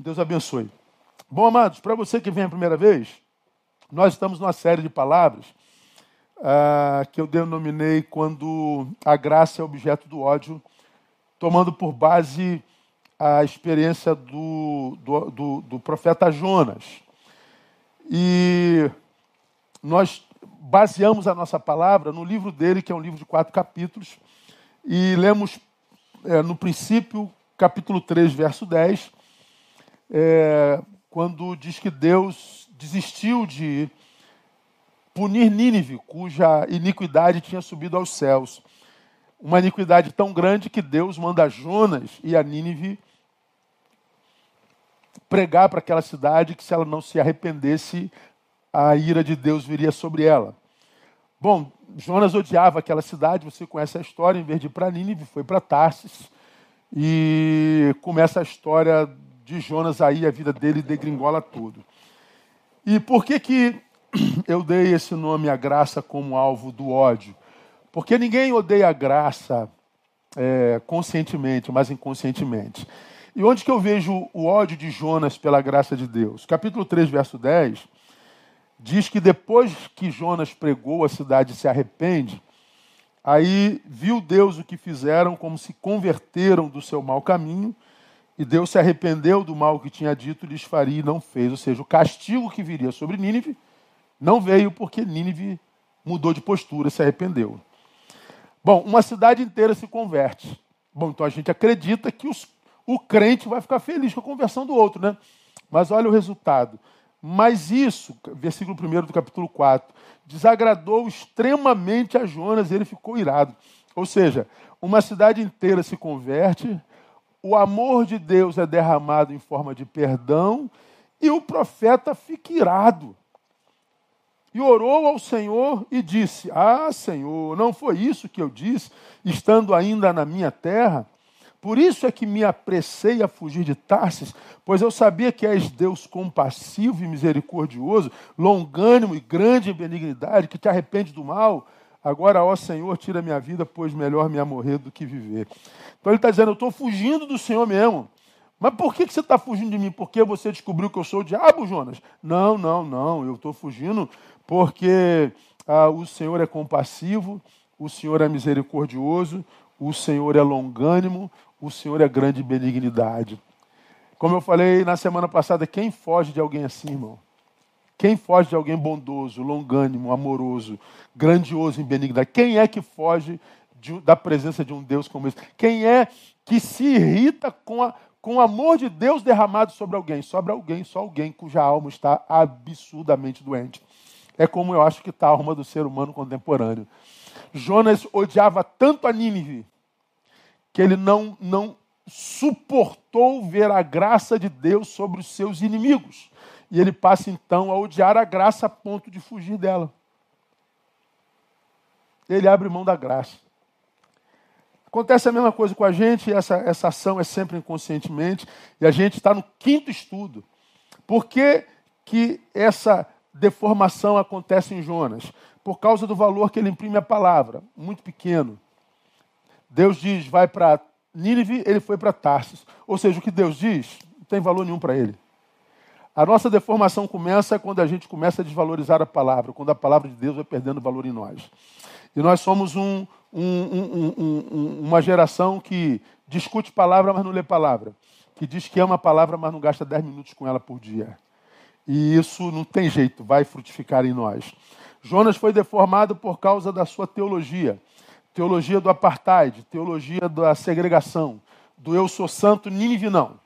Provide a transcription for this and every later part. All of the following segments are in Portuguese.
Deus abençoe. Bom, amados, para você que vem a primeira vez, nós estamos numa série de palavras uh, que eu denominei quando a graça é objeto do ódio, tomando por base a experiência do, do, do, do profeta Jonas. E nós baseamos a nossa palavra no livro dele, que é um livro de quatro capítulos, e lemos é, no princípio, capítulo 3, verso 10, é, quando diz que Deus desistiu de punir Nínive, cuja iniquidade tinha subido aos céus. Uma iniquidade tão grande que Deus manda Jonas e a Nínive pregar para aquela cidade que se ela não se arrependesse, a ira de Deus viria sobre ela. Bom, Jonas odiava aquela cidade, você conhece a história, em vez de ir para Nínive, foi para Tarsis. E começa a história de Jonas aí, a vida dele degringola tudo. E por que, que eu dei esse nome a graça como alvo do ódio? Porque ninguém odeia a graça é, conscientemente, mas inconscientemente. E onde que eu vejo o ódio de Jonas pela graça de Deus? Capítulo 3, verso 10, diz que depois que Jonas pregou, a cidade se arrepende. Aí viu Deus o que fizeram, como se converteram do seu mau caminho, e Deus se arrependeu do mal que tinha dito lhes faria e não fez. Ou seja, o castigo que viria sobre Nínive não veio porque Nínive mudou de postura, se arrependeu. Bom, uma cidade inteira se converte. Bom, então a gente acredita que os, o crente vai ficar feliz com a conversão do outro, né? Mas olha o resultado. Mas isso, versículo 1 do capítulo 4, desagradou extremamente a Jonas e ele ficou irado. Ou seja, uma cidade inteira se converte, o amor de Deus é derramado em forma de perdão e o profeta fica irado. E orou ao Senhor e disse: Ah, Senhor, não foi isso que eu disse, estando ainda na minha terra? Por isso é que me apressei a fugir de Tarsis, pois eu sabia que és Deus compassivo e misericordioso, longânimo e grande em benignidade, que te arrepende do mal. Agora, ó Senhor, tira minha vida, pois melhor me é morrer do que viver. Então ele está dizendo: Eu estou fugindo do Senhor mesmo. Mas por que, que você está fugindo de mim? Porque você descobriu que eu sou o diabo, Jonas? Não, não, não. Eu estou fugindo porque ah, o Senhor é compassivo, o Senhor é misericordioso, o Senhor é longânimo, o Senhor é grande benignidade. Como eu falei na semana passada, quem foge de alguém assim, irmão? Quem foge de alguém bondoso, longânimo, amoroso, grandioso em benignidade? Quem é que foge de, da presença de um Deus como esse? Quem é que se irrita com, a, com o amor de Deus derramado sobre alguém? Sobre alguém, só alguém cuja alma está absurdamente doente. É como eu acho que está a alma do ser humano contemporâneo. Jonas odiava tanto a Nínive que ele não, não suportou ver a graça de Deus sobre os seus inimigos. E ele passa então a odiar a graça a ponto de fugir dela. Ele abre mão da graça. Acontece a mesma coisa com a gente, essa, essa ação é sempre inconscientemente, e a gente está no quinto estudo. Por que, que essa deformação acontece em Jonas? Por causa do valor que ele imprime à palavra, muito pequeno. Deus diz, vai para Nínive, ele foi para Tarsis. Ou seja, o que Deus diz não tem valor nenhum para ele. A nossa deformação começa quando a gente começa a desvalorizar a palavra, quando a palavra de Deus vai perdendo valor em nós. E nós somos um, um, um, uma geração que discute palavra, mas não lê palavra. Que diz que ama a palavra, mas não gasta 10 minutos com ela por dia. E isso não tem jeito, vai frutificar em nós. Jonas foi deformado por causa da sua teologia teologia do apartheid, teologia da segregação, do eu sou santo, Nínive não.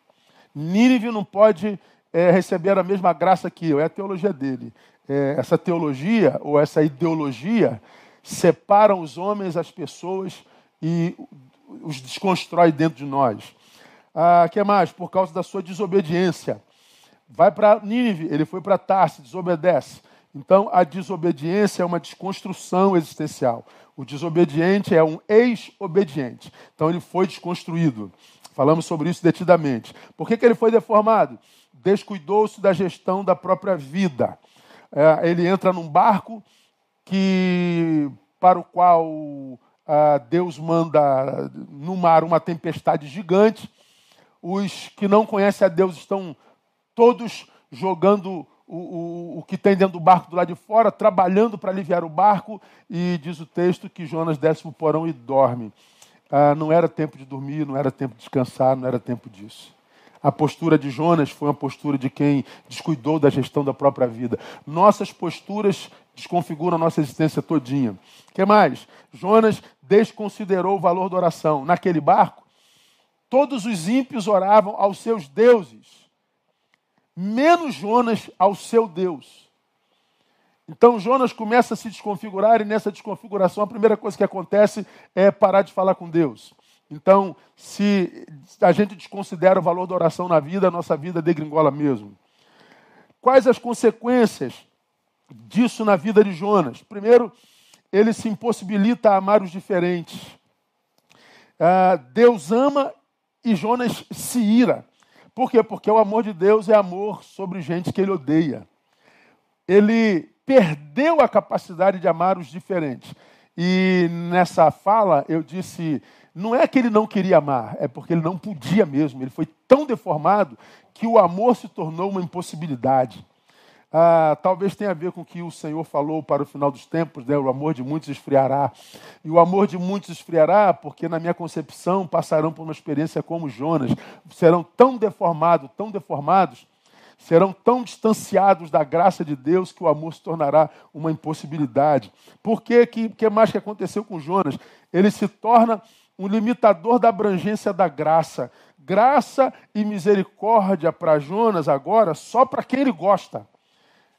Nínive não pode é, receber a mesma graça que eu, é a teologia dele. É, essa teologia ou essa ideologia separa os homens, as pessoas e os desconstrói dentro de nós. Ah, que mais? Por causa da sua desobediência. Vai para Nínive, ele foi para Tarse, desobedece. Então, a desobediência é uma desconstrução existencial. O desobediente é um ex-obediente. Então, ele foi desconstruído. Falamos sobre isso detidamente. Por que, que ele foi deformado? Descuidou-se da gestão da própria vida. É, ele entra num barco que para o qual ah, Deus manda no mar uma tempestade gigante. os que não conhecem a Deus estão todos jogando o, o, o que tem dentro do barco do lado de fora, trabalhando para aliviar o barco, e diz o texto que Jonas desce para o porão e dorme. Ah, não era tempo de dormir, não era tempo de descansar, não era tempo disso. A postura de Jonas foi uma postura de quem descuidou da gestão da própria vida. Nossas posturas desconfiguram a nossa existência todinha. Que mais? Jonas desconsiderou o valor da oração. Naquele barco, todos os ímpios oravam aos seus deuses, menos Jonas ao seu Deus. Então Jonas começa a se desconfigurar e nessa desconfiguração a primeira coisa que acontece é parar de falar com Deus. Então, se a gente desconsidera o valor da oração na vida, a nossa vida degringola mesmo. Quais as consequências disso na vida de Jonas? Primeiro, ele se impossibilita a amar os diferentes. Ah, Deus ama e Jonas se ira. Por quê? Porque o amor de Deus é amor sobre gente que ele odeia. Ele perdeu a capacidade de amar os diferentes. E nessa fala eu disse não é que ele não queria amar, é porque ele não podia mesmo. Ele foi tão deformado que o amor se tornou uma impossibilidade. Ah, talvez tenha a ver com o que o Senhor falou para o final dos tempos, né? o amor de muitos esfriará. E o amor de muitos esfriará porque, na minha concepção, passarão por uma experiência como Jonas. Serão tão deformados, tão deformados, serão tão distanciados da graça de Deus que o amor se tornará uma impossibilidade. Por que, que, que mais que aconteceu com Jonas? Ele se torna um limitador da abrangência da graça. Graça e misericórdia para Jonas agora só para quem ele gosta.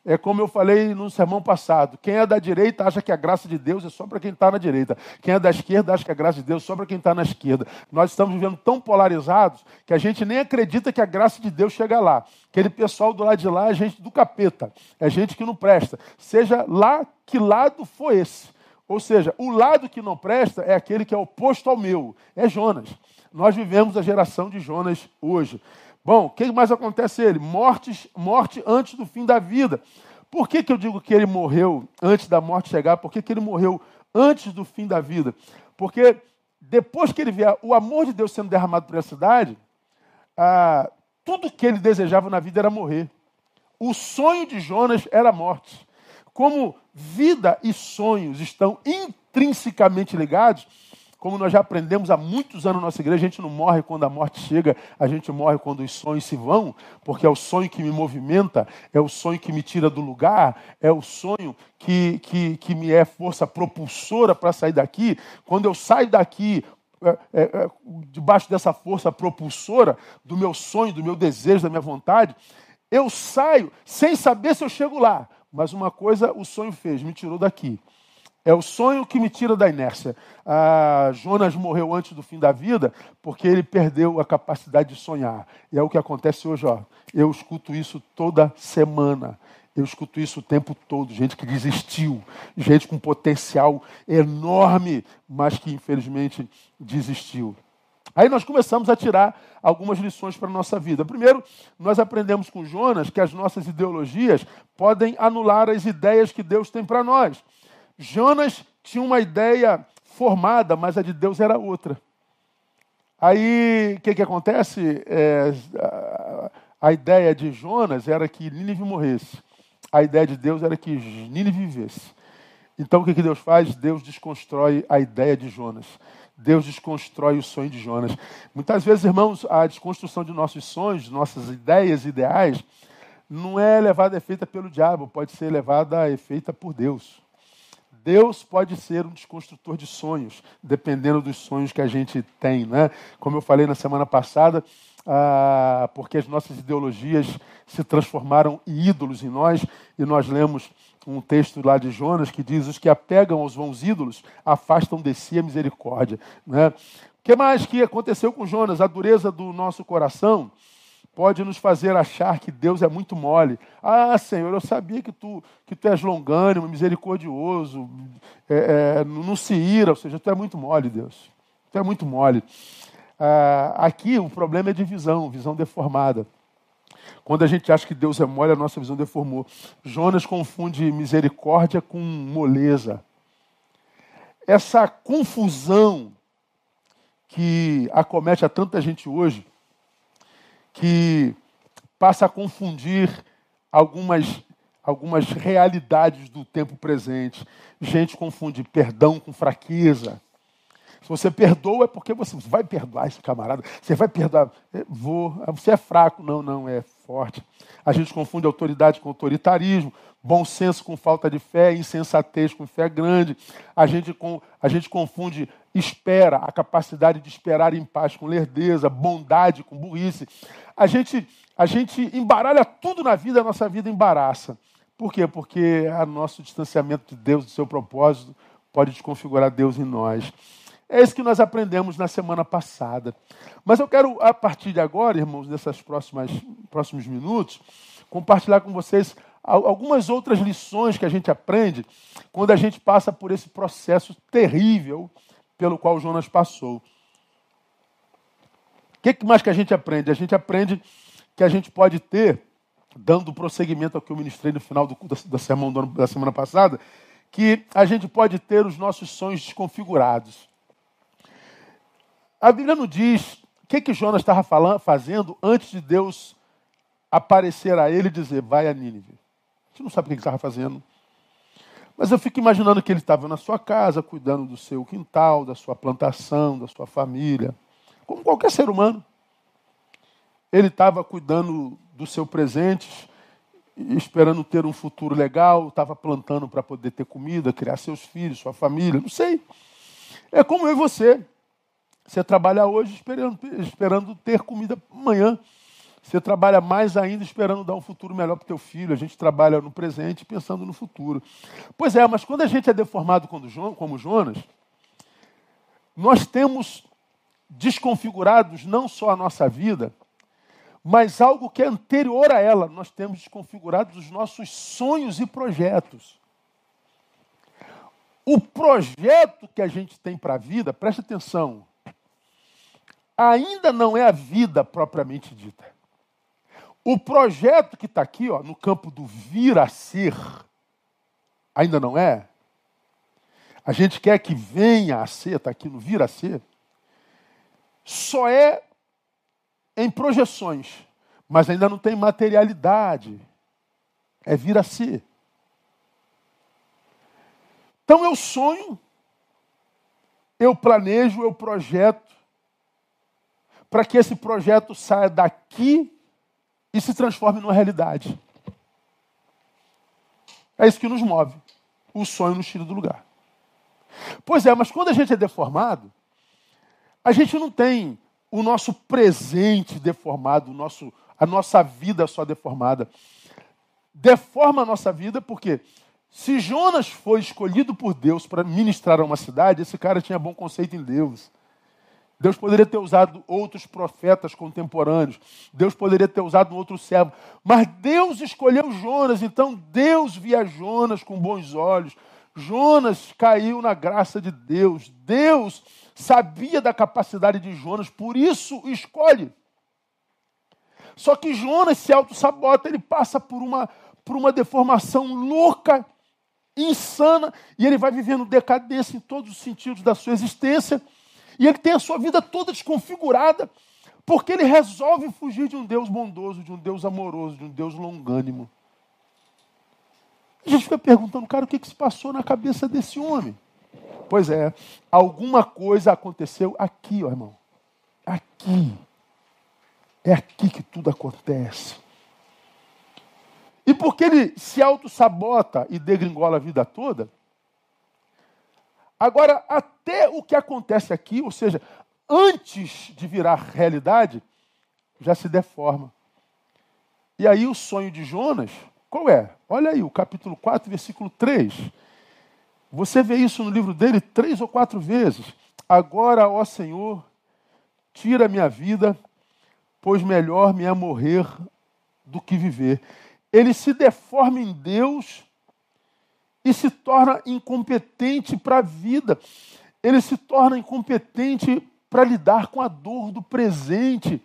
É como eu falei no sermão passado: quem é da direita acha que a graça de Deus é só para quem está na direita. Quem é da esquerda acha que a graça de Deus é só para quem está na esquerda. Nós estamos vivendo tão polarizados que a gente nem acredita que a graça de Deus chega lá. Aquele pessoal do lado de lá é gente do capeta, é gente que não presta. Seja lá que lado for esse. Ou seja, o lado que não presta é aquele que é oposto ao meu, é Jonas. Nós vivemos a geração de Jonas hoje. Bom, o que mais acontece a ele? Morte, morte antes do fim da vida. Por que, que eu digo que ele morreu antes da morte chegar? Por que, que ele morreu antes do fim da vida? Porque depois que ele vê o amor de Deus sendo derramado por essa cidade, ah, tudo que ele desejava na vida era morrer. O sonho de Jonas era a morte como vida e sonhos estão intrinsecamente ligados, como nós já aprendemos há muitos anos na nossa igreja, a gente não morre quando a morte chega, a gente morre quando os sonhos se vão, porque é o sonho que me movimenta, é o sonho que me tira do lugar, é o sonho que, que, que me é força propulsora para sair daqui. Quando eu saio daqui, é, é, é, debaixo dessa força propulsora do meu sonho, do meu desejo, da minha vontade, eu saio sem saber se eu chego lá, mas uma coisa o sonho fez, me tirou daqui. É o sonho que me tira da inércia. Ah, Jonas morreu antes do fim da vida porque ele perdeu a capacidade de sonhar. E é o que acontece hoje. Ó. Eu escuto isso toda semana. Eu escuto isso o tempo todo. Gente que desistiu, gente com potencial enorme, mas que infelizmente desistiu. Aí nós começamos a tirar algumas lições para a nossa vida. Primeiro, nós aprendemos com Jonas que as nossas ideologias podem anular as ideias que Deus tem para nós. Jonas tinha uma ideia formada, mas a de Deus era outra. Aí, o que, que acontece? É, a, a ideia de Jonas era que Nínive morresse. A ideia de Deus era que Nínive vivesse. Então, o que, que Deus faz? Deus desconstrói a ideia de Jonas. Deus desconstrói o sonho de Jonas. Muitas vezes, irmãos, a desconstrução de nossos sonhos, nossas ideias ideais, não é levada a efeita pelo diabo, pode ser levada a efeita por Deus. Deus pode ser um desconstrutor de sonhos, dependendo dos sonhos que a gente tem. Né? Como eu falei na semana passada, ah, porque as nossas ideologias se transformaram em ídolos em nós, e nós lemos um texto lá de Jonas que diz: Os que apegam aos bons ídolos afastam de si a misericórdia. Né? O que mais que aconteceu com Jonas? A dureza do nosso coração pode nos fazer achar que Deus é muito mole. Ah, Senhor, eu sabia que tu, que tu és longânimo, misericordioso, é, é, não se ira, ou seja, tu é muito mole, Deus. Tu é muito mole. Ah, aqui o problema é de visão, visão deformada. Quando a gente acha que Deus é mole, a nossa visão deformou. Jonas confunde misericórdia com moleza. Essa confusão que acomete a tanta gente hoje que passa a confundir algumas, algumas realidades do tempo presente. Gente confunde perdão com fraqueza. Se você perdoa, é porque você vai perdoar esse camarada. Você vai perdoar. É, vou. Você é fraco. Não, não, é forte. A gente confunde autoridade com autoritarismo, bom senso com falta de fé, insensatez com fé grande. A gente, com, a gente confunde espera, a capacidade de esperar em paz com lerdeza, bondade com burrice. A gente, a gente embaralha tudo na vida, a nossa vida embaraça. Por quê? Porque o nosso distanciamento de Deus, do seu propósito, pode desconfigurar Deus em nós. É isso que nós aprendemos na semana passada. Mas eu quero, a partir de agora, irmãos, nesses próximos minutos, compartilhar com vocês algumas outras lições que a gente aprende quando a gente passa por esse processo terrível pelo qual Jonas passou. O que mais que a gente aprende? A gente aprende que a gente pode ter, dando prosseguimento ao que eu ministrei no final do, da, da, sermão da semana passada, que a gente pode ter os nossos sonhos desconfigurados. A Bíblia não diz o que, que Jonas estava falando, fazendo antes de Deus aparecer a ele e dizer: vai a Nínive. A gente não sabe o que ele estava fazendo. Mas eu fico imaginando que ele estava na sua casa, cuidando do seu quintal, da sua plantação, da sua família, como qualquer ser humano. Ele estava cuidando do seu presente, esperando ter um futuro legal, estava plantando para poder ter comida, criar seus filhos, sua família, não sei. É como eu e você. Você trabalha hoje esperando, esperando ter comida amanhã. Você trabalha mais ainda esperando dar um futuro melhor para o teu filho. A gente trabalha no presente pensando no futuro. Pois é, mas quando a gente é deformado como Jonas, nós temos desconfigurados não só a nossa vida, mas algo que é anterior a ela. Nós temos desconfigurados os nossos sonhos e projetos. O projeto que a gente tem para a vida, preste atenção, ainda não é a vida propriamente dita. O projeto que está aqui, ó, no campo do vir a ser, ainda não é. A gente quer que venha a ser, está aqui no vir a ser. Só é em projeções, mas ainda não tem materialidade. É vir a ser. Então eu sonho, eu planejo, eu projeto, para que esse projeto saia daqui e se transforme numa realidade. É isso que nos move. O sonho nos tira do lugar. Pois é, mas quando a gente é deformado, a gente não tem o nosso presente deformado, o nosso, a nossa vida só deformada. Deforma a nossa vida porque se Jonas foi escolhido por Deus para ministrar a uma cidade, esse cara tinha bom conceito em Deus. Deus poderia ter usado outros profetas contemporâneos. Deus poderia ter usado outro servo. Mas Deus escolheu Jonas. Então Deus via Jonas com bons olhos. Jonas caiu na graça de Deus. Deus sabia da capacidade de Jonas, por isso escolhe. Só que Jonas se auto-sabota, ele passa por uma, por uma deformação louca, insana, e ele vai vivendo decadência em todos os sentidos da sua existência. E ele tem a sua vida toda desconfigurada, porque ele resolve fugir de um Deus bondoso, de um Deus amoroso, de um Deus longânimo. A gente fica perguntando, cara, o que, que se passou na cabeça desse homem? Pois é, alguma coisa aconteceu aqui, ó irmão. Aqui. É aqui que tudo acontece. E porque ele se auto-sabota e degringola a vida toda, Agora, até o que acontece aqui, ou seja, antes de virar realidade, já se deforma. E aí o sonho de Jonas, qual é? Olha aí, o capítulo 4, versículo 3. Você vê isso no livro dele três ou quatro vezes. Agora, ó Senhor, tira minha vida, pois melhor me é morrer do que viver. Ele se deforma em Deus e se torna incompetente para a vida. Ele se torna incompetente para lidar com a dor do presente.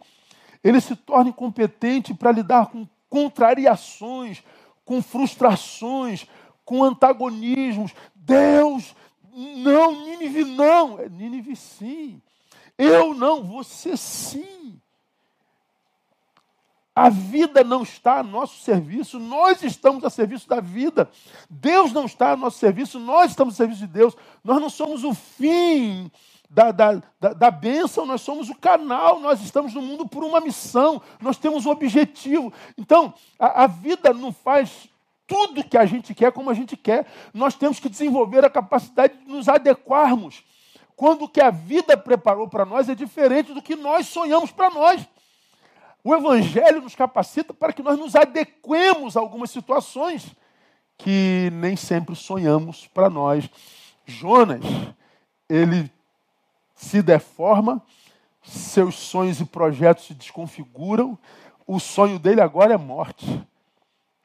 Ele se torna incompetente para lidar com contrariações, com frustrações, com antagonismos. Deus, não, Nínive não. É Nínive sim. Eu não, você sim. A vida não está a nosso serviço, nós estamos a serviço da vida. Deus não está a nosso serviço, nós estamos a serviço de Deus. Nós não somos o fim da, da, da, da bênção, nós somos o canal, nós estamos no mundo por uma missão, nós temos um objetivo. Então, a, a vida não faz tudo que a gente quer como a gente quer. Nós temos que desenvolver a capacidade de nos adequarmos. Quando o que a vida preparou para nós é diferente do que nós sonhamos para nós. O Evangelho nos capacita para que nós nos adequemos a algumas situações que nem sempre sonhamos para nós. Jonas, ele se deforma, seus sonhos e projetos se desconfiguram, o sonho dele agora é morte.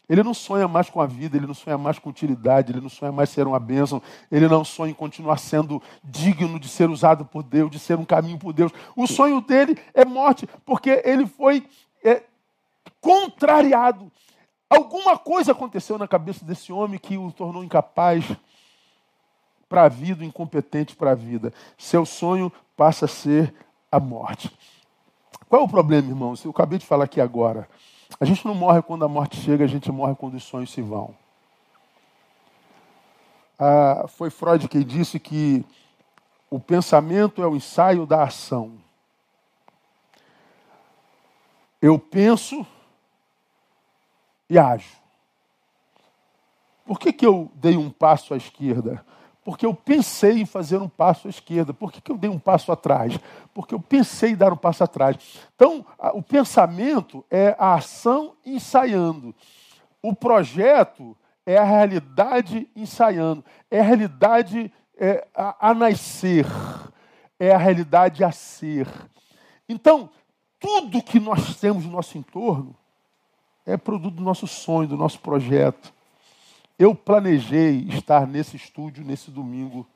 Ele não sonha mais com a vida, ele não sonha mais com utilidade, ele não sonha mais ser uma bênção, ele não sonha em continuar sendo digno de ser usado por Deus, de ser um caminho por Deus. O sonho dele é morte, porque ele foi é, contrariado. Alguma coisa aconteceu na cabeça desse homem que o tornou incapaz para a vida, incompetente para a vida. Seu sonho passa a ser a morte. Qual é o problema, irmãos? Eu acabei de falar aqui agora. A gente não morre quando a morte chega, a gente morre quando os sonhos se vão. Ah, foi Freud quem disse que o pensamento é o ensaio da ação. Eu penso e ajo. Por que, que eu dei um passo à esquerda? Porque eu pensei em fazer um passo à esquerda. Por que, que eu dei um passo atrás? Porque eu pensei em dar um passo atrás. Então, o pensamento é a ação ensaiando. O projeto é a realidade ensaiando. É a realidade é, a, a nascer. É a realidade a ser. Então, tudo que nós temos no nosso entorno é produto do nosso sonho, do nosso projeto. Eu planejei estar nesse estúdio nesse domingo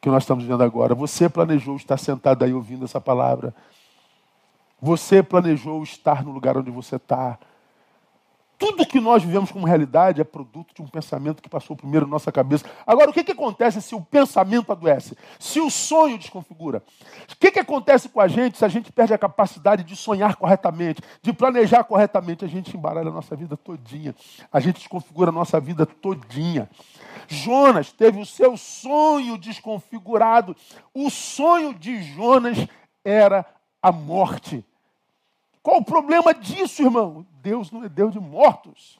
que nós estamos vendo agora. Você planejou estar sentado aí ouvindo essa palavra. Você planejou estar no lugar onde você está. Tudo que nós vivemos como realidade é produto de um pensamento que passou primeiro na nossa cabeça. Agora, o que, que acontece se o pensamento adoece? Se o sonho desconfigura? O que, que acontece com a gente se a gente perde a capacidade de sonhar corretamente, de planejar corretamente? A gente embaralha a nossa vida todinha. A gente desconfigura a nossa vida todinha. Jonas teve o seu sonho desconfigurado. O sonho de Jonas era a morte. Qual o problema disso, irmão? Deus não é Deus de mortos.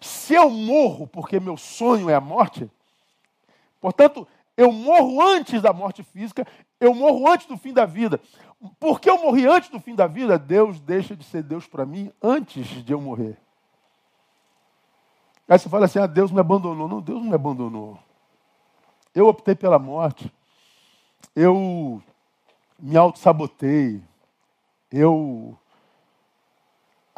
Se eu morro porque meu sonho é a morte, portanto, eu morro antes da morte física, eu morro antes do fim da vida. Porque eu morri antes do fim da vida, Deus deixa de ser Deus para mim antes de eu morrer. Aí você fala assim: ah, Deus me abandonou. Não, Deus não me abandonou. Eu optei pela morte. Eu me auto-sabotei. Eu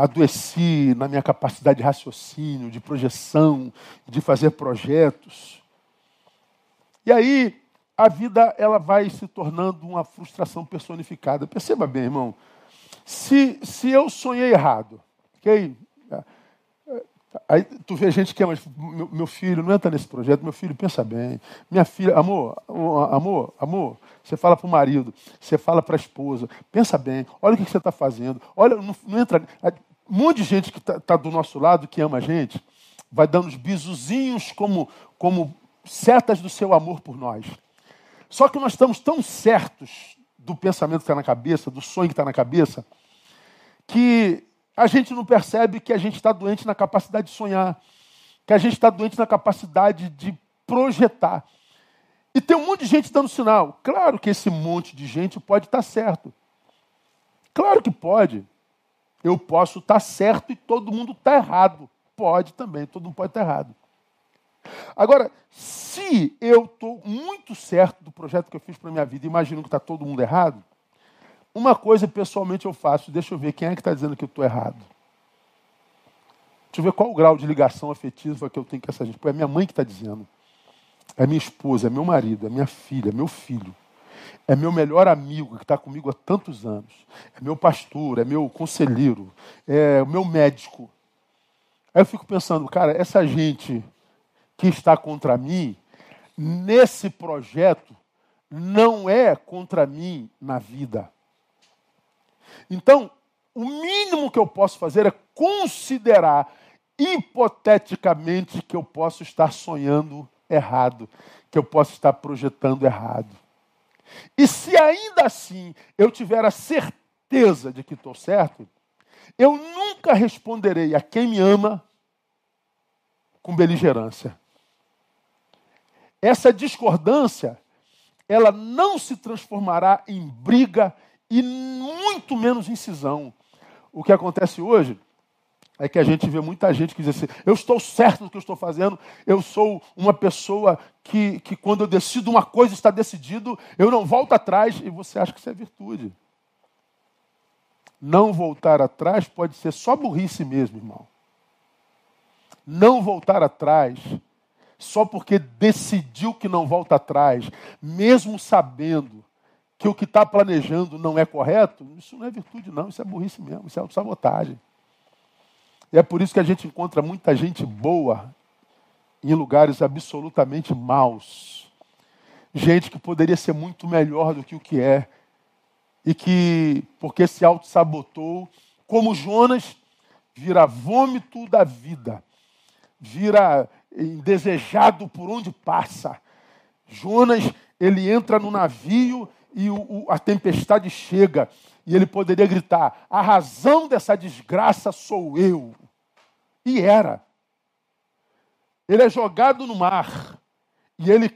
adoeci na minha capacidade de raciocínio, de projeção, de fazer projetos. E aí a vida ela vai se tornando uma frustração personificada. Perceba bem, irmão. Se, se eu sonhei errado, ok? Aí tu vê gente que é, meu, meu, filho não entra nesse projeto, meu filho pensa bem. Minha filha, amor, amor, amor, você fala para o marido, você fala para a esposa, pensa bem, olha o que você está fazendo, olha, não, não, entra. Um monte de gente que está tá do nosso lado, que ama a gente, vai dando os bizuzinhos como, como setas do seu amor por nós. Só que nós estamos tão certos do pensamento que está na cabeça, do sonho que está na cabeça, que a gente não percebe que a gente está doente na capacidade de sonhar, que a gente está doente na capacidade de projetar. E tem um monte de gente dando sinal. Claro que esse monte de gente pode estar certo. Claro que pode. Eu posso estar certo e todo mundo está errado. Pode também, todo mundo pode estar errado. Agora, se eu estou muito certo do projeto que eu fiz para a minha vida, imagino que está todo mundo errado, uma coisa pessoalmente eu faço, deixa eu ver quem é que está dizendo que eu estou errado. Deixa eu ver qual o grau de ligação afetiva que eu tenho com essa gente. Pô, é minha mãe que está dizendo. É minha esposa, é meu marido, é minha filha, é meu filho. É meu melhor amigo que está comigo há tantos anos. É meu pastor, é meu conselheiro, é o meu médico. Aí eu fico pensando, cara, essa gente que está contra mim, nesse projeto, não é contra mim na vida. Então, o mínimo que eu posso fazer é considerar hipoteticamente que eu posso estar sonhando errado, que eu posso estar projetando errado. E se ainda assim eu tiver a certeza de que estou certo, eu nunca responderei a quem me ama com beligerância. Essa discordância, ela não se transformará em briga e muito menos em cisão. O que acontece hoje é que a gente vê muita gente que diz assim: eu estou certo do que eu estou fazendo, eu sou uma pessoa que, que quando eu decido uma coisa está decidido, eu não volto atrás, e você acha que isso é virtude. Não voltar atrás pode ser só burrice mesmo, irmão. Não voltar atrás só porque decidiu que não volta atrás, mesmo sabendo que o que está planejando não é correto, isso não é virtude, não, isso é burrice mesmo, isso é autossabotagem. E é por isso que a gente encontra muita gente boa em lugares absolutamente maus. Gente que poderia ser muito melhor do que o que é. E que, porque se auto-sabotou, como Jonas, vira vômito da vida. Vira indesejado por onde passa. Jonas, ele entra no navio e o, o, a tempestade chega. E ele poderia gritar: a razão dessa desgraça sou eu. E era. Ele é jogado no mar. E ele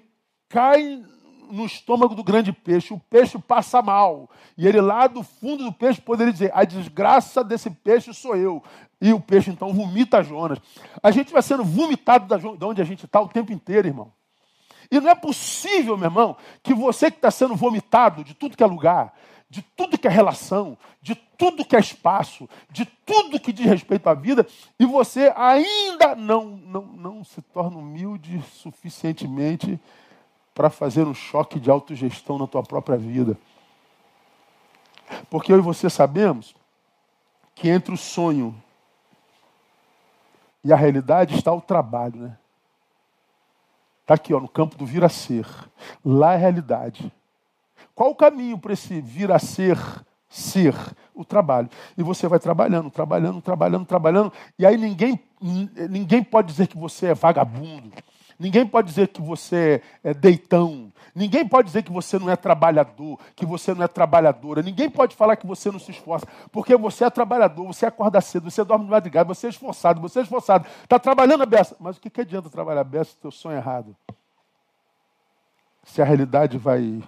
cai no estômago do grande peixe. O peixe passa mal. E ele lá do fundo do peixe poderia dizer: a desgraça desse peixe sou eu. E o peixe então vomita Jonas. A gente vai sendo vomitado de onde a gente está o tempo inteiro, irmão. E não é possível, meu irmão, que você que está sendo vomitado de tudo que é lugar, de tudo que é relação, de tudo que é espaço, de tudo que diz respeito à vida, e você ainda não, não, não se torna humilde suficientemente para fazer um choque de autogestão na tua própria vida. Porque eu e você sabemos que entre o sonho e a realidade está o trabalho, né? Está aqui, ó, no campo do vir a ser. Lá é a realidade. Qual o caminho para esse vir a ser, ser? O trabalho. E você vai trabalhando, trabalhando, trabalhando, trabalhando. E aí ninguém, ninguém pode dizer que você é vagabundo. Ninguém pode dizer que você é deitão. Ninguém pode dizer que você não é trabalhador, que você não é trabalhadora. Ninguém pode falar que você não se esforça, porque você é trabalhador, você acorda cedo, você dorme de madrugada, você é esforçado, você é esforçado. Está trabalhando a beça. Mas o que, que adianta trabalhar a beça se o teu sonho é errado? Se a realidade vai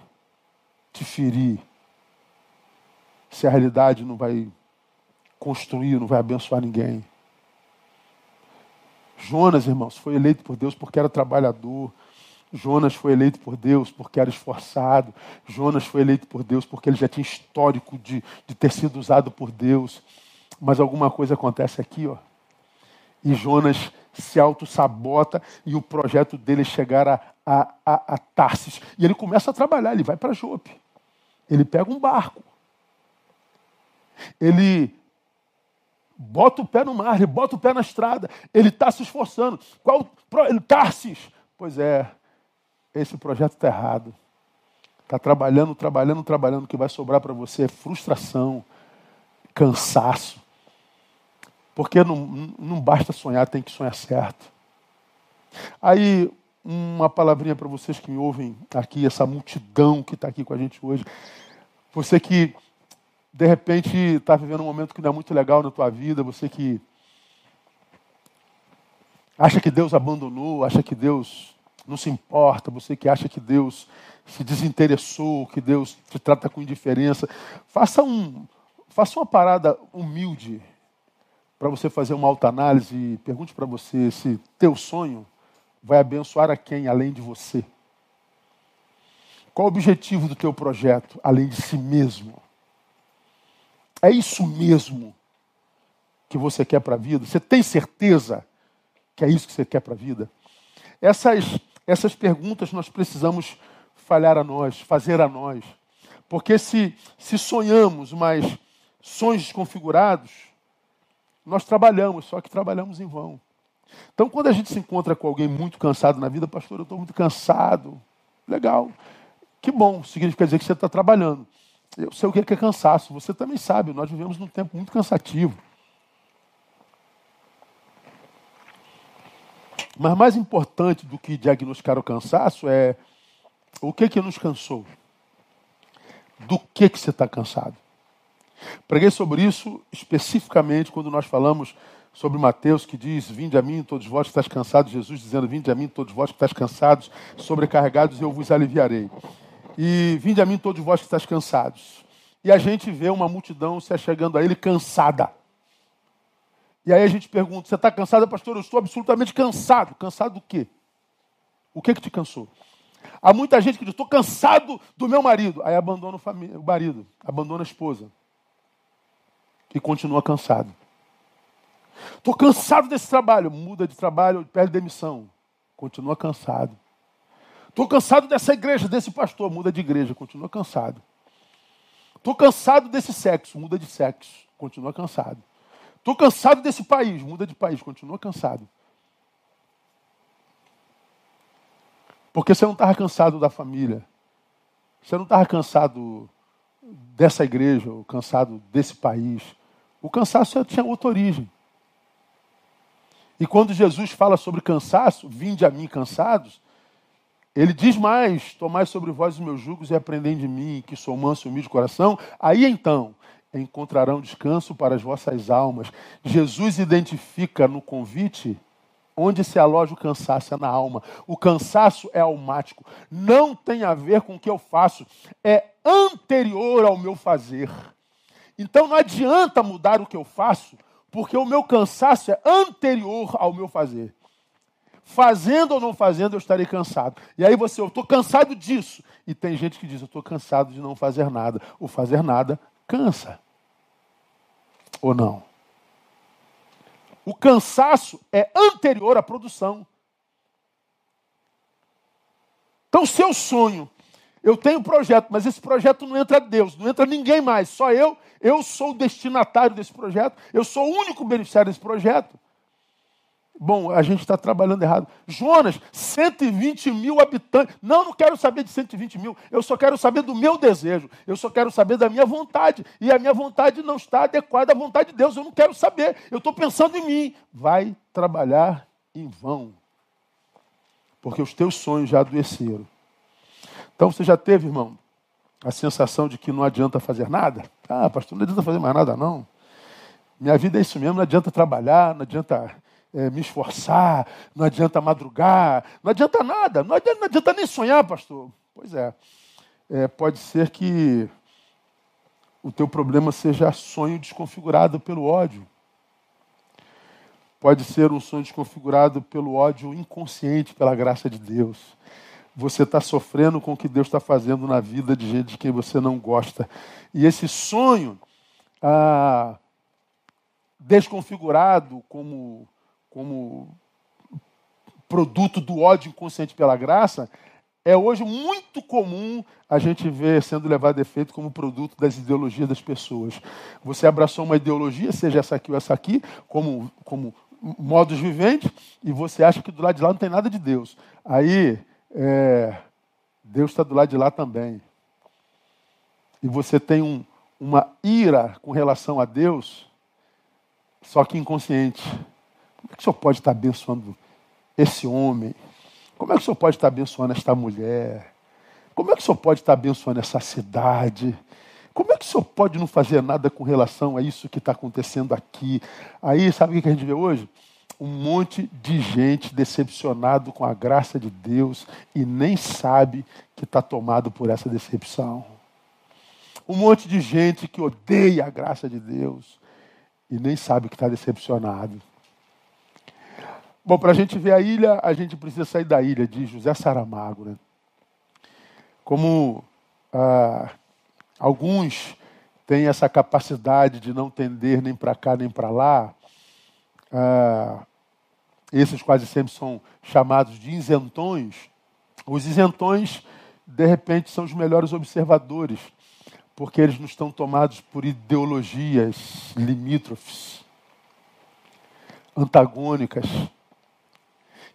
te ferir, se a realidade não vai construir, não vai abençoar ninguém. Jonas, irmãos, foi eleito por Deus porque era trabalhador. Jonas foi eleito por Deus porque era esforçado. Jonas foi eleito por Deus porque ele já tinha histórico de, de ter sido usado por Deus. Mas alguma coisa acontece aqui, ó. E Jonas se auto-sabota e o projeto dele é chegar a, a, a, a Tarsis. E ele começa a trabalhar, ele vai para Jope. Ele pega um barco. Ele bota o pé no mar, ele bota o pé na estrada, ele está se esforçando. Qual ele Tarsis? Pois é, esse projeto está errado. Está trabalhando, trabalhando, trabalhando. O que vai sobrar para você é frustração, cansaço. Porque não, não basta sonhar, tem que sonhar certo. Aí, uma palavrinha para vocês que me ouvem aqui, essa multidão que está aqui com a gente hoje. Você que de repente está vivendo um momento que não é muito legal na tua vida, você que acha que Deus abandonou, acha que Deus não se importa, você que acha que Deus se desinteressou, que Deus te trata com indiferença, faça um faça uma parada humilde para você fazer uma autoanálise e pergunte para você se teu sonho vai abençoar a quem além de você. Qual o objetivo do teu projeto além de si mesmo? É isso mesmo que você quer para a vida? Você tem certeza que é isso que você quer para a vida? Essas, essas perguntas nós precisamos falhar a nós, fazer a nós. Porque se, se sonhamos, mas sonhos desconfigurados, nós trabalhamos, só que trabalhamos em vão. Então, quando a gente se encontra com alguém muito cansado na vida, pastor, eu estou muito cansado. Legal. Que bom, significa dizer que você está trabalhando. Eu sei o que é cansaço, você também sabe, nós vivemos num tempo muito cansativo. Mas mais importante do que diagnosticar o cansaço é o que que nos cansou? Do que que você está cansado? Preguei sobre isso especificamente quando nós falamos sobre Mateus que diz: Vinde a mim, todos vós que estáis cansados, Jesus dizendo: Vinde a mim, todos vós que estáis cansados, sobrecarregados, e eu vos aliviarei. E vinde a mim, todos vós que estáis cansados. E a gente vê uma multidão se achegando a ele cansada. E aí a gente pergunta: Você está cansado, pastor? Eu estou absolutamente cansado. Cansado do quê? O que que te cansou? Há muita gente que diz: Estou cansado do meu marido. Aí abandona o, marido, abandona a esposa. E continua cansado. Estou cansado desse trabalho. Muda de trabalho, pede demissão. Continua cansado. Estou cansado dessa igreja, desse pastor. Muda de igreja, continua cansado. Estou cansado desse sexo. Muda de sexo, continua cansado. Estou cansado desse país. Muda de país, continua cansado. Porque você não estava cansado da família. Você não estava cansado dessa igreja, ou cansado desse país. O cansaço tinha outra origem. E quando Jesus fala sobre cansaço, vinde a mim cansados, ele diz mais: tomai sobre vós os meus jugos e aprendei de mim, que sou manso e humilde de coração. Aí então encontrarão descanso para as vossas almas. Jesus identifica no convite onde se aloja o cansaço, é na alma. O cansaço é almático, não tem a ver com o que eu faço, é anterior ao meu fazer. Então não adianta mudar o que eu faço, porque o meu cansaço é anterior ao meu fazer. Fazendo ou não fazendo, eu estarei cansado. E aí você, eu estou cansado disso. E tem gente que diz, eu estou cansado de não fazer nada. O fazer nada cansa. Ou não? O cansaço é anterior à produção. Então, seu sonho, eu tenho um projeto, mas esse projeto não entra Deus, não entra ninguém mais, só eu eu sou o destinatário desse projeto, eu sou o único beneficiário desse projeto. Bom, a gente está trabalhando errado. Jonas, 120 mil habitantes. Não, não quero saber de 120 mil. Eu só quero saber do meu desejo. Eu só quero saber da minha vontade. E a minha vontade não está adequada à vontade de Deus. Eu não quero saber. Eu estou pensando em mim. Vai trabalhar em vão. Porque os teus sonhos já adoeceram. Então você já teve, irmão, a sensação de que não adianta fazer nada. Ah, pastor, não adianta fazer mais nada, não. Minha vida é isso mesmo, não adianta trabalhar, não adianta é, me esforçar, não adianta madrugar, não adianta nada, não adianta, não adianta nem sonhar, pastor. Pois é, é, pode ser que o teu problema seja sonho desconfigurado pelo ódio. Pode ser um sonho desconfigurado pelo ódio inconsciente, pela graça de Deus você está sofrendo com o que Deus está fazendo na vida de gente de quem você não gosta. E esse sonho ah, desconfigurado como, como produto do ódio inconsciente pela graça, é hoje muito comum a gente ver sendo levado a efeito como produto das ideologias das pessoas. Você abraçou uma ideologia, seja essa aqui ou essa aqui, como, como modos viventes, e você acha que do lado de lá não tem nada de Deus. Aí é, Deus está do lado de lá também. E você tem um, uma ira com relação a Deus, só que inconsciente. Como é que o senhor pode estar abençoando esse homem? Como é que o senhor pode estar abençoando esta mulher? Como é que o senhor pode estar abençoando essa cidade? Como é que o senhor pode não fazer nada com relação a isso que está acontecendo aqui? Aí, sabe o que a gente vê hoje? Um monte de gente decepcionado com a graça de Deus e nem sabe que está tomado por essa decepção. Um monte de gente que odeia a graça de Deus e nem sabe que está decepcionado. Bom, para a gente ver a ilha, a gente precisa sair da ilha, de José Saramago. Né? Como ah, alguns têm essa capacidade de não tender nem para cá nem para lá, ah, esses quase sempre são chamados de isentões, os isentões, de repente, são os melhores observadores, porque eles não estão tomados por ideologias limítrofes, antagônicas,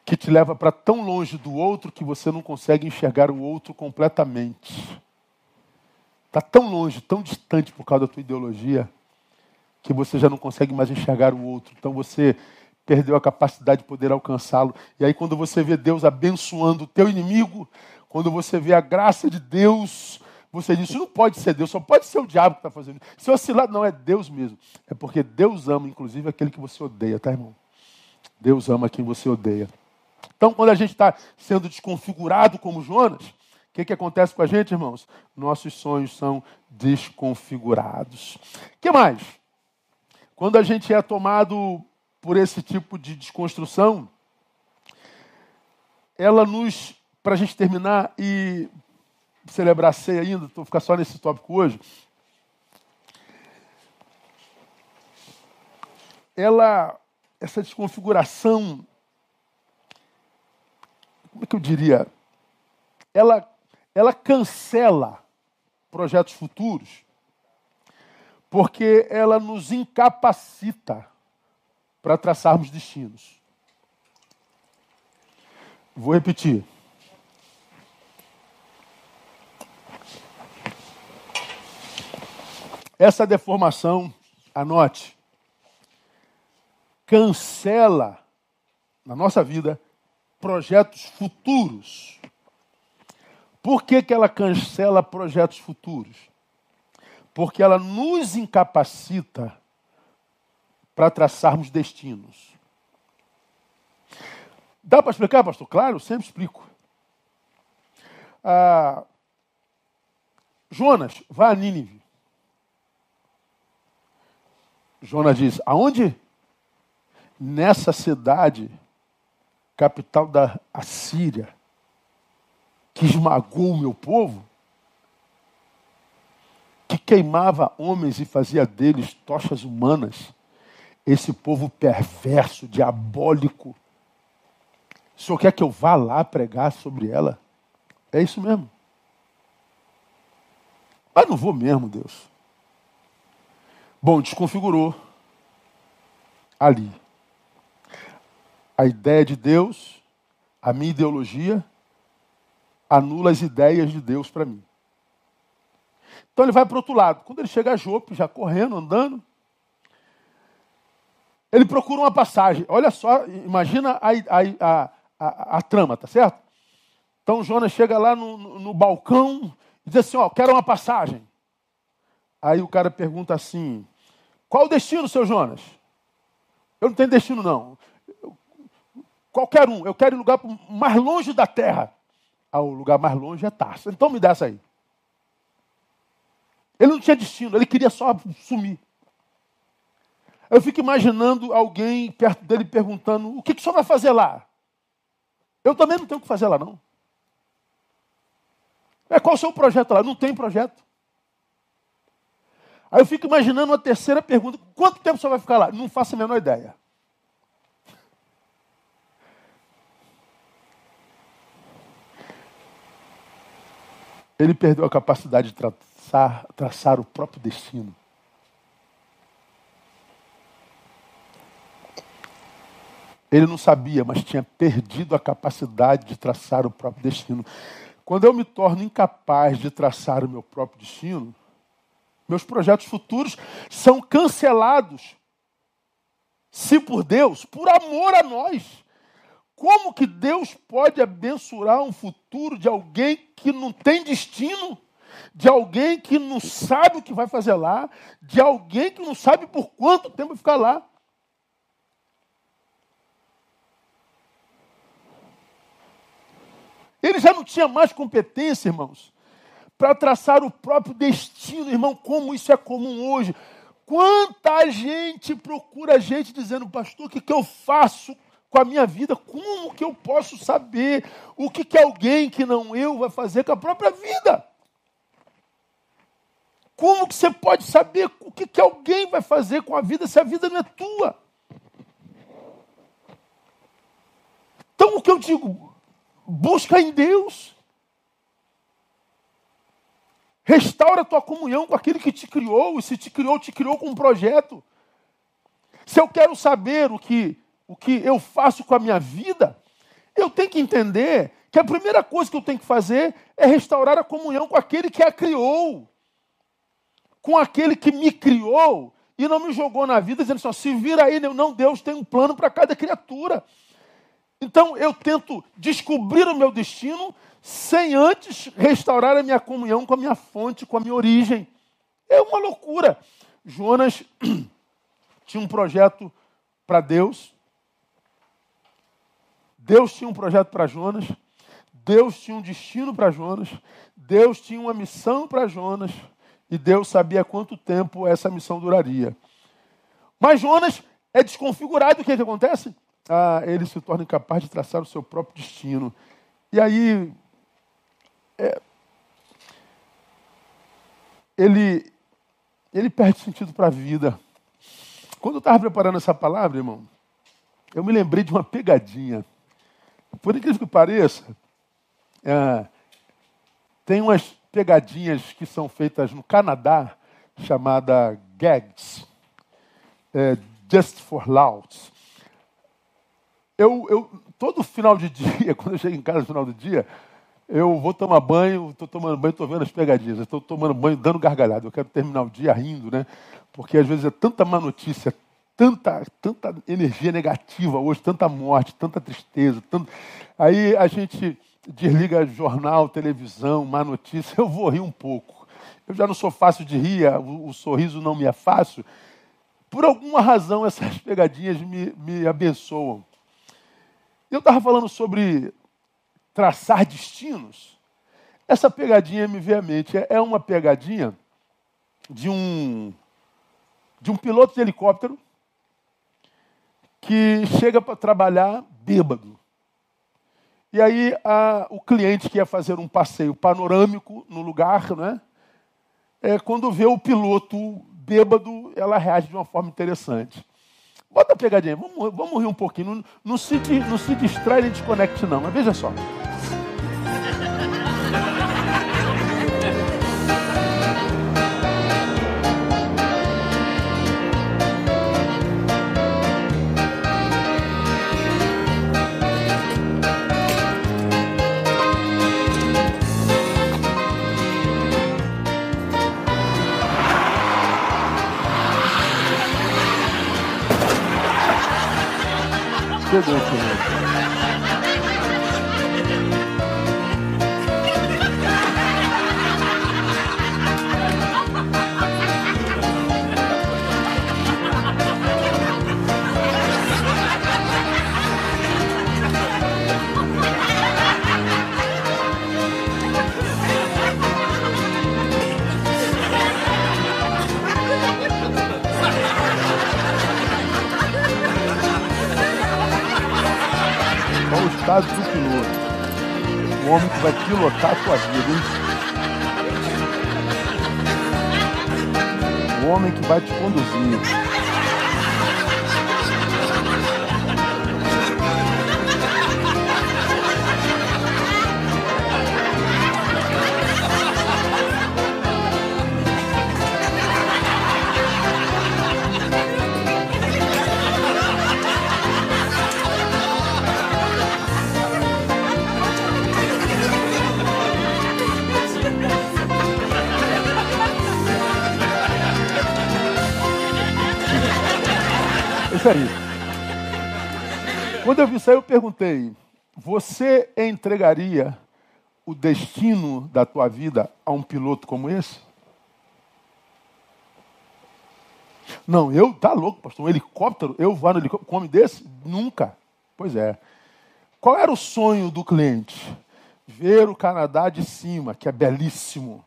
que te leva para tão longe do outro que você não consegue enxergar o outro completamente. está tão longe, tão distante por causa da tua ideologia, que você já não consegue mais enxergar o outro. Então você perdeu a capacidade de poder alcançá-lo. E aí, quando você vê Deus abençoando o teu inimigo, quando você vê a graça de Deus, você diz: Isso não pode ser Deus, só pode ser o diabo que está fazendo isso. Se oscilar, não, é Deus mesmo. É porque Deus ama, inclusive, aquele que você odeia, tá, irmão? Deus ama quem você odeia. Então, quando a gente está sendo desconfigurado como Jonas, o que, que acontece com a gente, irmãos? Nossos sonhos são desconfigurados. Que mais? Quando a gente é tomado por esse tipo de desconstrução, ela nos, para a gente terminar e celebrar a ceia ainda, vou ficar só nesse tópico hoje, ela, essa desconfiguração, como é que eu diria? Ela, ela cancela projetos futuros porque ela nos incapacita para traçarmos destinos. Vou repetir. Essa deformação, anote, cancela na nossa vida projetos futuros. Por que, que ela cancela projetos futuros? porque ela nos incapacita para traçarmos destinos. Dá para explicar, pastor? Claro, sempre explico. Ah, Jonas, vá a Nínive. Jonas diz: aonde? Nessa cidade, capital da Assíria, que esmagou o meu povo que queimava homens e fazia deles tochas humanas. Esse povo perverso, diabólico. O senhor quer que eu vá lá pregar sobre ela? É isso mesmo. Mas não vou mesmo, Deus. Bom, desconfigurou ali. A ideia de Deus, a minha ideologia, anula as ideias de Deus para mim. Então ele vai para o outro lado. Quando ele chega a Jope, já correndo, andando, ele procura uma passagem. Olha só, imagina a, a, a, a, trama, tá certo? Então Jonas chega lá no, no, no balcão e diz assim: Ó, quero uma passagem. Aí o cara pergunta assim: Qual o destino, seu Jonas? Eu não tenho destino, não. Qualquer um, eu quero ir lugar mais longe da terra. Ah, o lugar mais longe é Tarso. Então me dá essa aí. Ele não tinha destino, ele queria só sumir. Eu fico imaginando alguém perto dele perguntando: o que, que o senhor vai fazer lá? Eu também não tenho o que fazer lá, não. É, qual o seu projeto lá? Não tem projeto. Aí eu fico imaginando uma terceira pergunta: quanto tempo o senhor vai ficar lá? Não faço a menor ideia. Ele perdeu a capacidade de traçar, traçar o próprio destino. Ele não sabia, mas tinha perdido a capacidade de traçar o próprio destino. Quando eu me torno incapaz de traçar o meu próprio destino, meus projetos futuros são cancelados. Se por Deus, por amor a nós. Como que Deus pode abençoar um futuro de alguém que não tem destino? de alguém que não sabe o que vai fazer lá, de alguém que não sabe por quanto tempo ficar lá. Ele já não tinha mais competência, irmãos, para traçar o próprio destino, irmão, como isso é comum hoje. Quanta gente procura a gente dizendo, pastor, o que, que eu faço com a minha vida? Como que eu posso saber o que, que alguém que não eu vai fazer com a própria vida? Como que você pode saber o que, que alguém vai fazer com a vida se a vida não é tua? Então o que eu digo? Busca em Deus. Restaura a tua comunhão com aquele que te criou, e se te criou, te criou com um projeto. Se eu quero saber o que, o que eu faço com a minha vida, eu tenho que entender que a primeira coisa que eu tenho que fazer é restaurar a comunhão com aquele que a criou. com aquele que me criou e não me jogou na vida dizendo assim: se vira aí, não, Deus tem um plano para cada criatura. Então eu tento descobrir o meu destino sem antes restaurar a minha comunhão com a minha fonte, com a minha origem. É uma loucura. Jonas tinha um projeto para Deus. Deus tinha um projeto para Jonas. Deus tinha um destino para Jonas. Deus tinha uma missão para Jonas. E Deus sabia quanto tempo essa missão duraria. Mas Jonas é desconfigurado. O que, é que acontece? Ah, ele se torna incapaz de traçar o seu próprio destino. E aí. É, ele, ele perde sentido para a vida. Quando eu estava preparando essa palavra, irmão, eu me lembrei de uma pegadinha. Por incrível que pareça, é, tem umas pegadinhas que são feitas no Canadá, chamada gags, é, just for louds. Eu, eu, todo final de dia, quando eu chego em casa no final do dia, eu vou tomar banho, estou tomando banho, estou vendo as pegadinhas, estou tomando banho, dando gargalhada. Eu quero terminar o dia rindo, né? Porque às vezes é tanta má notícia, tanta, tanta energia negativa hoje, tanta morte, tanta tristeza. Tanto... Aí a gente desliga jornal, televisão, má notícia, eu vou rir um pouco. Eu já não sou fácil de rir, o, o sorriso não me é fácil. Por alguma razão, essas pegadinhas me, me abençoam. Eu estava falando sobre traçar destinos. Essa pegadinha me veio à mente. É, é uma pegadinha de um, de um piloto de helicóptero que chega para trabalhar bêbado. E aí a, o cliente que ia fazer um passeio panorâmico no lugar, né? É, quando vê o piloto bêbado, ela reage de uma forma interessante. Bota a pegadinha, vamos, vamos rir um pouquinho. Não, não, se, não se distrai nem desconecte, não. Mas veja só. Good work tonight. Vai pilotar a tua vida, hein? O homem que vai te conduzir. Aí. Quando eu vi isso aí, eu perguntei: você entregaria o destino da tua vida a um piloto como esse? Não, eu, tá louco, pastor, um helicóptero, eu vou no helicóptero, come desse? Nunca. Pois é. Qual era o sonho do cliente? Ver o Canadá de cima, que é belíssimo.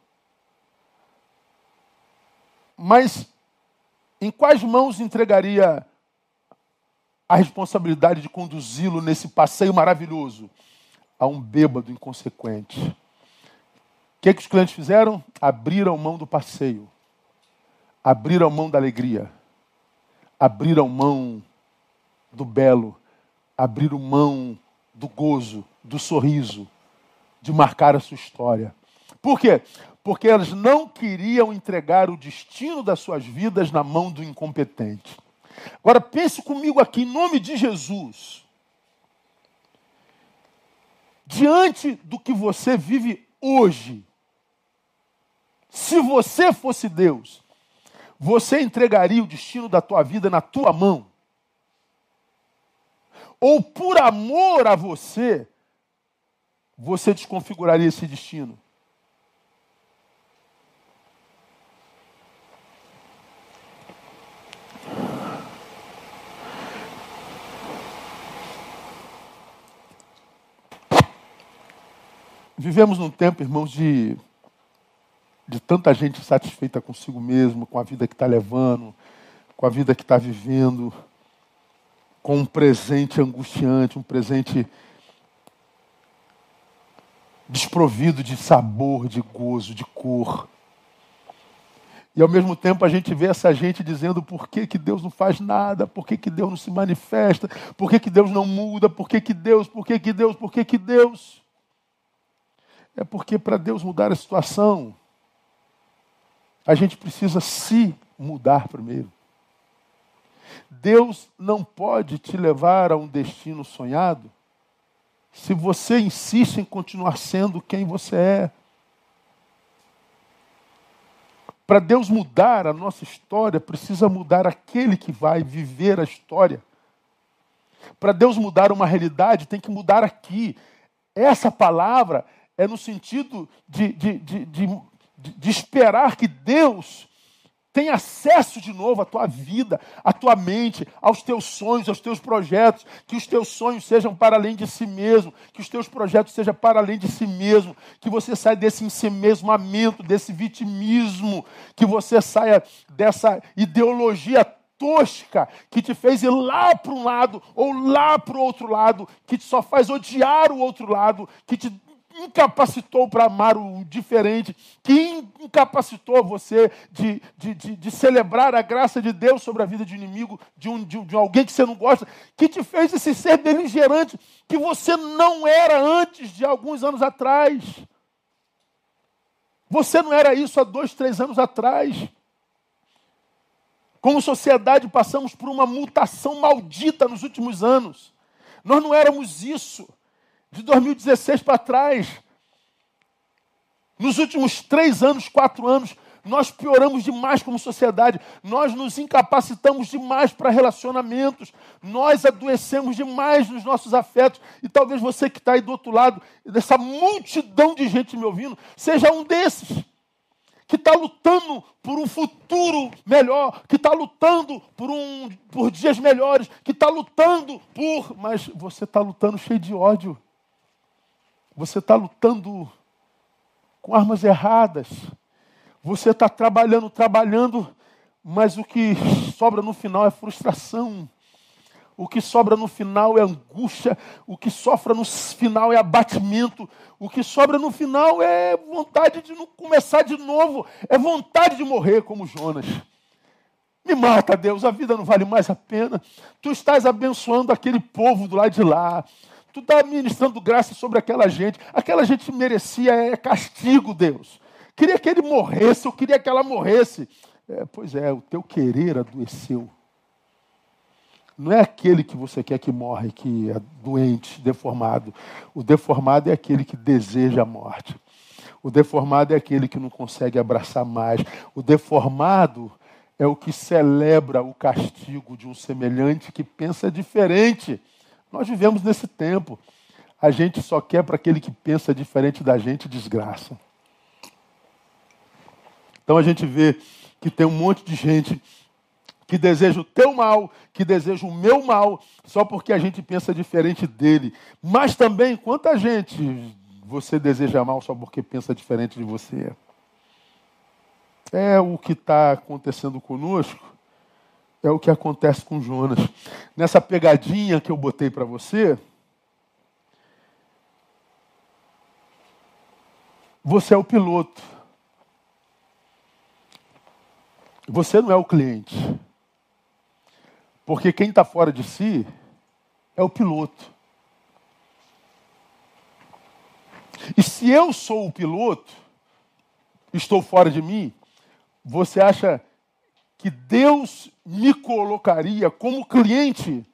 Mas em quais mãos entregaria a responsabilidade de conduzi-lo nesse passeio maravilhoso a um bêbado inconsequente. O que, é que os clientes fizeram? Abriram mão do passeio, abriram mão da alegria, abriram mão do belo, abriram mão do gozo, do sorriso, de marcar a sua história. Por quê? Porque elas não queriam entregar o destino das suas vidas na mão do incompetente. Agora pense comigo aqui, em nome de Jesus. Diante do que você vive hoje, se você fosse Deus, Você entregaria o destino da tua vida na tua mão? Ou por amor a você, você desconfiguraria esse destino? Vivemos num tempo, irmãos, de, de tanta gente satisfeita consigo mesmo, com a vida que está levando, com a vida que está vivendo, com um presente angustiante, um presente desprovido de sabor, de gozo, de cor. E ao mesmo tempo a gente vê essa gente dizendo por que, que Deus não faz nada, por que, que Deus não se manifesta, por que, que Deus não muda, por que, que Deus, por que, que Deus, por que, que Deus. É porque para Deus mudar a situação, a gente precisa se mudar primeiro. Deus não pode te levar a um destino sonhado se você insiste em continuar sendo quem você é. Para Deus mudar a nossa história, precisa mudar aquele que vai viver a história. Para Deus mudar uma realidade, tem que mudar aqui. Essa palavra é no sentido de, de, de, de, esperar que Deus tenha acesso de novo à tua vida, à tua mente, aos teus sonhos, aos teus projetos, que os teus sonhos sejam para além de si mesmo, que os teus projetos sejam para além de si mesmo, que você saia desse ensimesmamento, desse vitimismo, que você saia dessa ideologia tosca que te fez ir lá para um lado ou lá para o outro lado, que só faz odiar o outro lado, que te incapacitou para amar o diferente, que incapacitou você de, de, de, de, celebrar a graça de Deus sobre a vida de inimigo, de, um, de, de alguém que você não gosta, que te fez esse ser beligerante que você não era antes de alguns anos atrás. Você não era isso há dois, três anos atrás. Como sociedade, passamos por uma mutação maldita nos últimos anos. Nós não éramos isso de 2016 para trás. Nos últimos três anos, quatro anos, nós pioramos demais como sociedade, nós nos incapacitamos demais para relacionamentos, nós adoecemos demais nos nossos afetos. E talvez você que está aí do outro lado, dessa multidão de gente me ouvindo, seja um desses. Que está lutando por um futuro melhor, que está lutando por, um, por dias melhores, que está lutando por. Mas você está lutando cheio de ódio. Você está lutando com armas erradas. Você está trabalhando, trabalhando, mas o que sobra no final é frustração. O que sobra no final é angústia. O que sofre no final é abatimento. O que sobra no final é vontade de não começar de novo. É vontade de morrer, como Jonas. Me mata, Deus, a vida não vale mais a pena. Tu estás abençoando aquele povo do lado de lá tu está ministrando graça sobre aquela gente. Aquela gente merecia é, castigo, Deus. Queria que ele morresse, eu queria que ela morresse. É, pois é, o teu querer adoeceu. Não é aquele que você quer que morre, que é doente, deformado. O deformado é aquele que deseja a morte. O deformado é aquele que não consegue abraçar mais. O deformado é o que celebra o castigo de um semelhante que pensa diferente. Nós vivemos nesse tempo. A gente só quer para aquele que pensa diferente da gente desgraça. Então a gente vê que tem um monte de gente que deseja o teu mal, que deseja o meu mal, só porque a gente pensa diferente dele. Mas também, quanta gente você deseja mal só porque pensa diferente de você? É o que está acontecendo conosco é o que acontece com Jonas. Nessa pegadinha que eu botei para você, você é o piloto. Você não é o cliente. Porque quem está fora de si é o piloto. E se eu sou o piloto, estou fora de mim, você acha que Deus me colocaria como cliente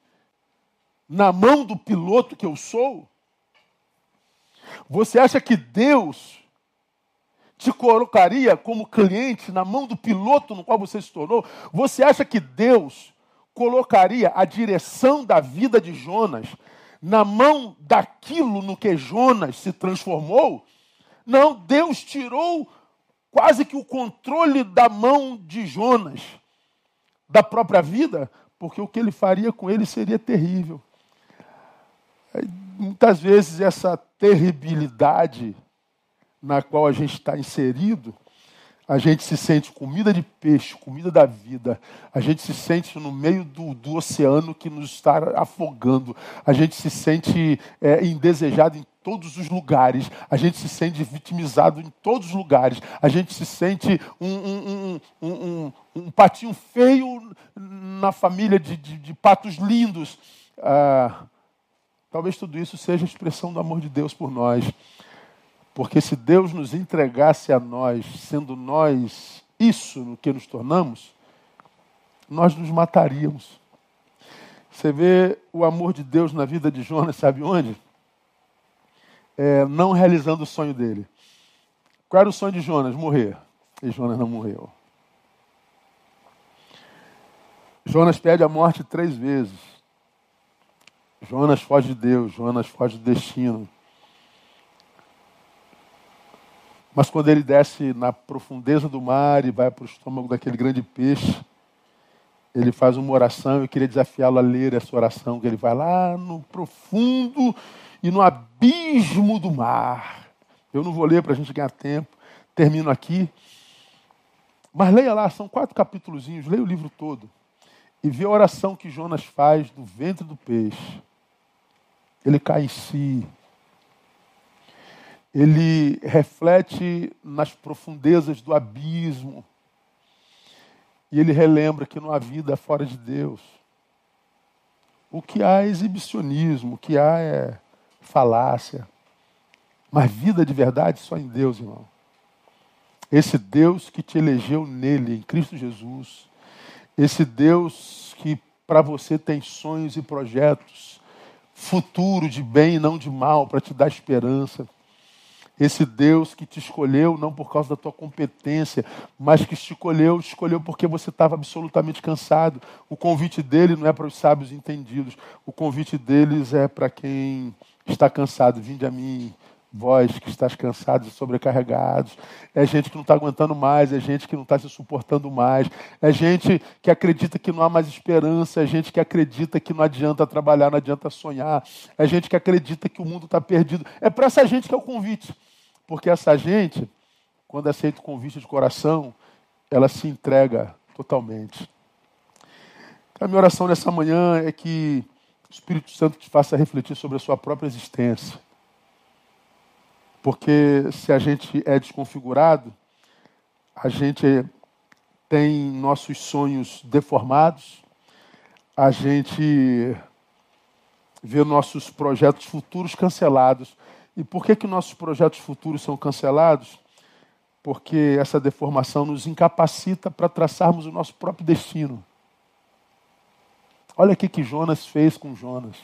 na mão do piloto que eu sou? Você acha que Deus te colocaria como cliente na mão do piloto no qual você se tornou? Você acha que Deus colocaria a direção da vida de Jonas na mão daquilo no que Jonas se transformou? Não, Deus tirou quase que o controle da mão de Jonas, da própria vida, porque o que ele faria com ele seria terrível. Muitas vezes essa terribilidade na qual a gente está inserido, a gente se sente comida de peixe, comida da vida. A gente se sente no meio do, do oceano que nos está afogando. A gente se sente é, indesejado em todos os lugares. A gente se sente vitimizado em todos os lugares. A gente se sente um, um, um, um, patinho feio na família de, de, de patos lindos. Ah, talvez tudo isso seja a expressão do amor de Deus por nós. Porque se Deus nos entregasse a nós, sendo nós isso no que nos tornamos, nós nos mataríamos. Você vê o amor de Deus na vida de Jonas, sabe onde? É, não realizando o sonho dele. Qual era o sonho de Jonas? Morrer. E Jonas não morreu. Jonas pede a morte três vezes. Jonas foge de Deus, Jonas foge do destino. Mas quando ele desce na profundeza do mar e vai para o estômago daquele grande peixe, ele faz uma oração. Eu queria desafiá-lo a ler essa oração, que ele vai lá no profundo e no abismo do mar. Eu não vou ler para a gente ganhar tempo. Termino aqui. Mas leia lá, são quatro capítulos, leia o livro todo. E vê a oração que Jonas faz do ventre do peixe. Ele cai em si, ele reflete nas profundezas do abismo. E ele relembra que não há vida fora de Deus. O que há é exibicionismo, o que há é falácia. Mas vida de verdade só em Deus, irmão. Esse Deus que te elegeu nele, em Cristo Jesus. Esse Deus que para você tem sonhos e projetos, futuro de bem e não de mal, para te dar esperança. Esse Deus que te escolheu não por causa da tua competência, mas que te escolheu, te escolheu porque você estava absolutamente cansado. O convite dele não é para os sábios entendidos. O convite deles é para quem está cansado. Vinde a mim, vós que estás cansados e sobrecarregados. É gente que não está aguentando mais, é gente que não está se suportando mais, é gente que acredita que não há mais esperança, é gente que acredita que não adianta trabalhar, não adianta sonhar, é gente que acredita que o mundo está perdido. É para essa gente que é o convite. Porque essa gente, quando aceita o convite de coração, ela se entrega totalmente. A minha oração nessa manhã é que o Espírito Santo te faça refletir sobre a sua própria existência. Porque se a gente é desconfigurado, a gente tem nossos sonhos deformados, a gente vê nossos projetos futuros cancelados. E por que, que nossos projetos futuros são cancelados? Porque essa deformação nos incapacita para traçarmos o nosso próprio destino. Olha o que Jonas fez com Jonas.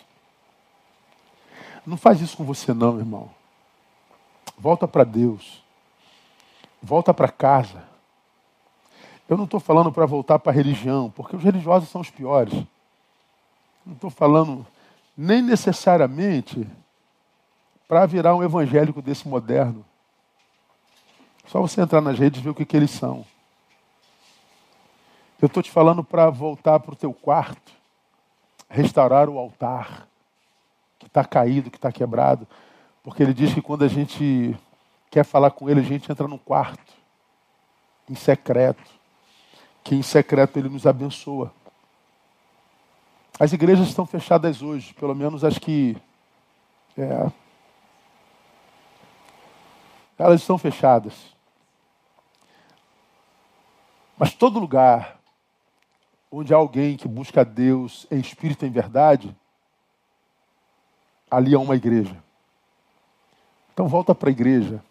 Não faz isso com você, não, irmão. Volta para Deus. Volta para casa. Eu não estou falando para voltar para a religião, porque os religiosos são os piores. Não estou falando nem necessariamente para virar um evangélico desse moderno. Só você entrar nas redes e ver o que, que eles são. Eu estou te falando para voltar para o teu quarto, restaurar o altar que está caído, que está quebrado. Porque ele diz que quando a gente quer falar com ele, a gente entra no quarto, em secreto. Que em secreto ele nos abençoa. As igrejas estão fechadas hoje, pelo menos as que é, elas estão fechadas. Mas todo lugar onde há alguém que busca Deus em espírito e em verdade, ali há uma igreja. Então volta para a igreja,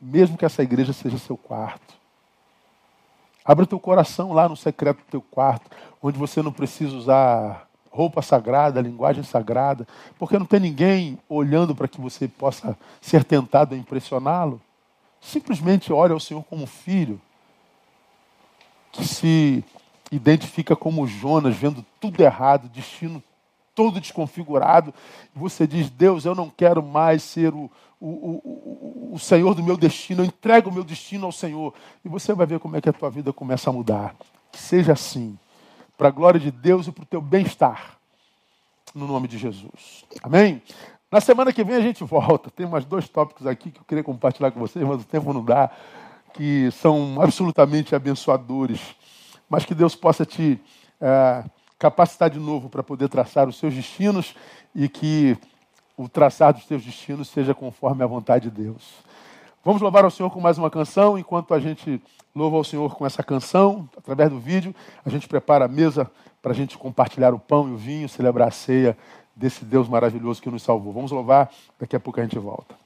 mesmo que essa igreja seja seu quarto. Abra o teu coração lá no secreto do teu quarto, onde você não precisa usar roupa sagrada, linguagem sagrada, porque não tem ninguém olhando para que você possa ser tentado a impressioná-lo. simplesmente olha ao Senhor como filho, que se identifica como Jonas, vendo tudo errado, destino todo desconfigurado, você diz: Deus, eu não quero mais ser o, o, o, o, Senhor do meu destino, eu entrego o meu destino ao Senhor. E você vai ver como é que a tua vida começa a mudar. Que seja assim, para a glória de Deus e para o teu bem-estar, no nome de Jesus. Amém? Na semana que vem a gente volta. Tem mais dois tópicos aqui que eu queria compartilhar com vocês, mas o tempo não dá, que são absolutamente abençoadores. Mas que Deus possa te. É, capacitar de novo para poder traçar os seus destinos e que o traçar dos seus destinos seja conforme a vontade de Deus. Vamos louvar ao Senhor com mais uma canção. Enquanto a gente louva ao Senhor com essa canção, através do vídeo, a gente prepara a mesa para a gente compartilhar o pão e o vinho, celebrar a ceia desse Deus maravilhoso que nos salvou. Vamos louvar, daqui a pouco a gente volta.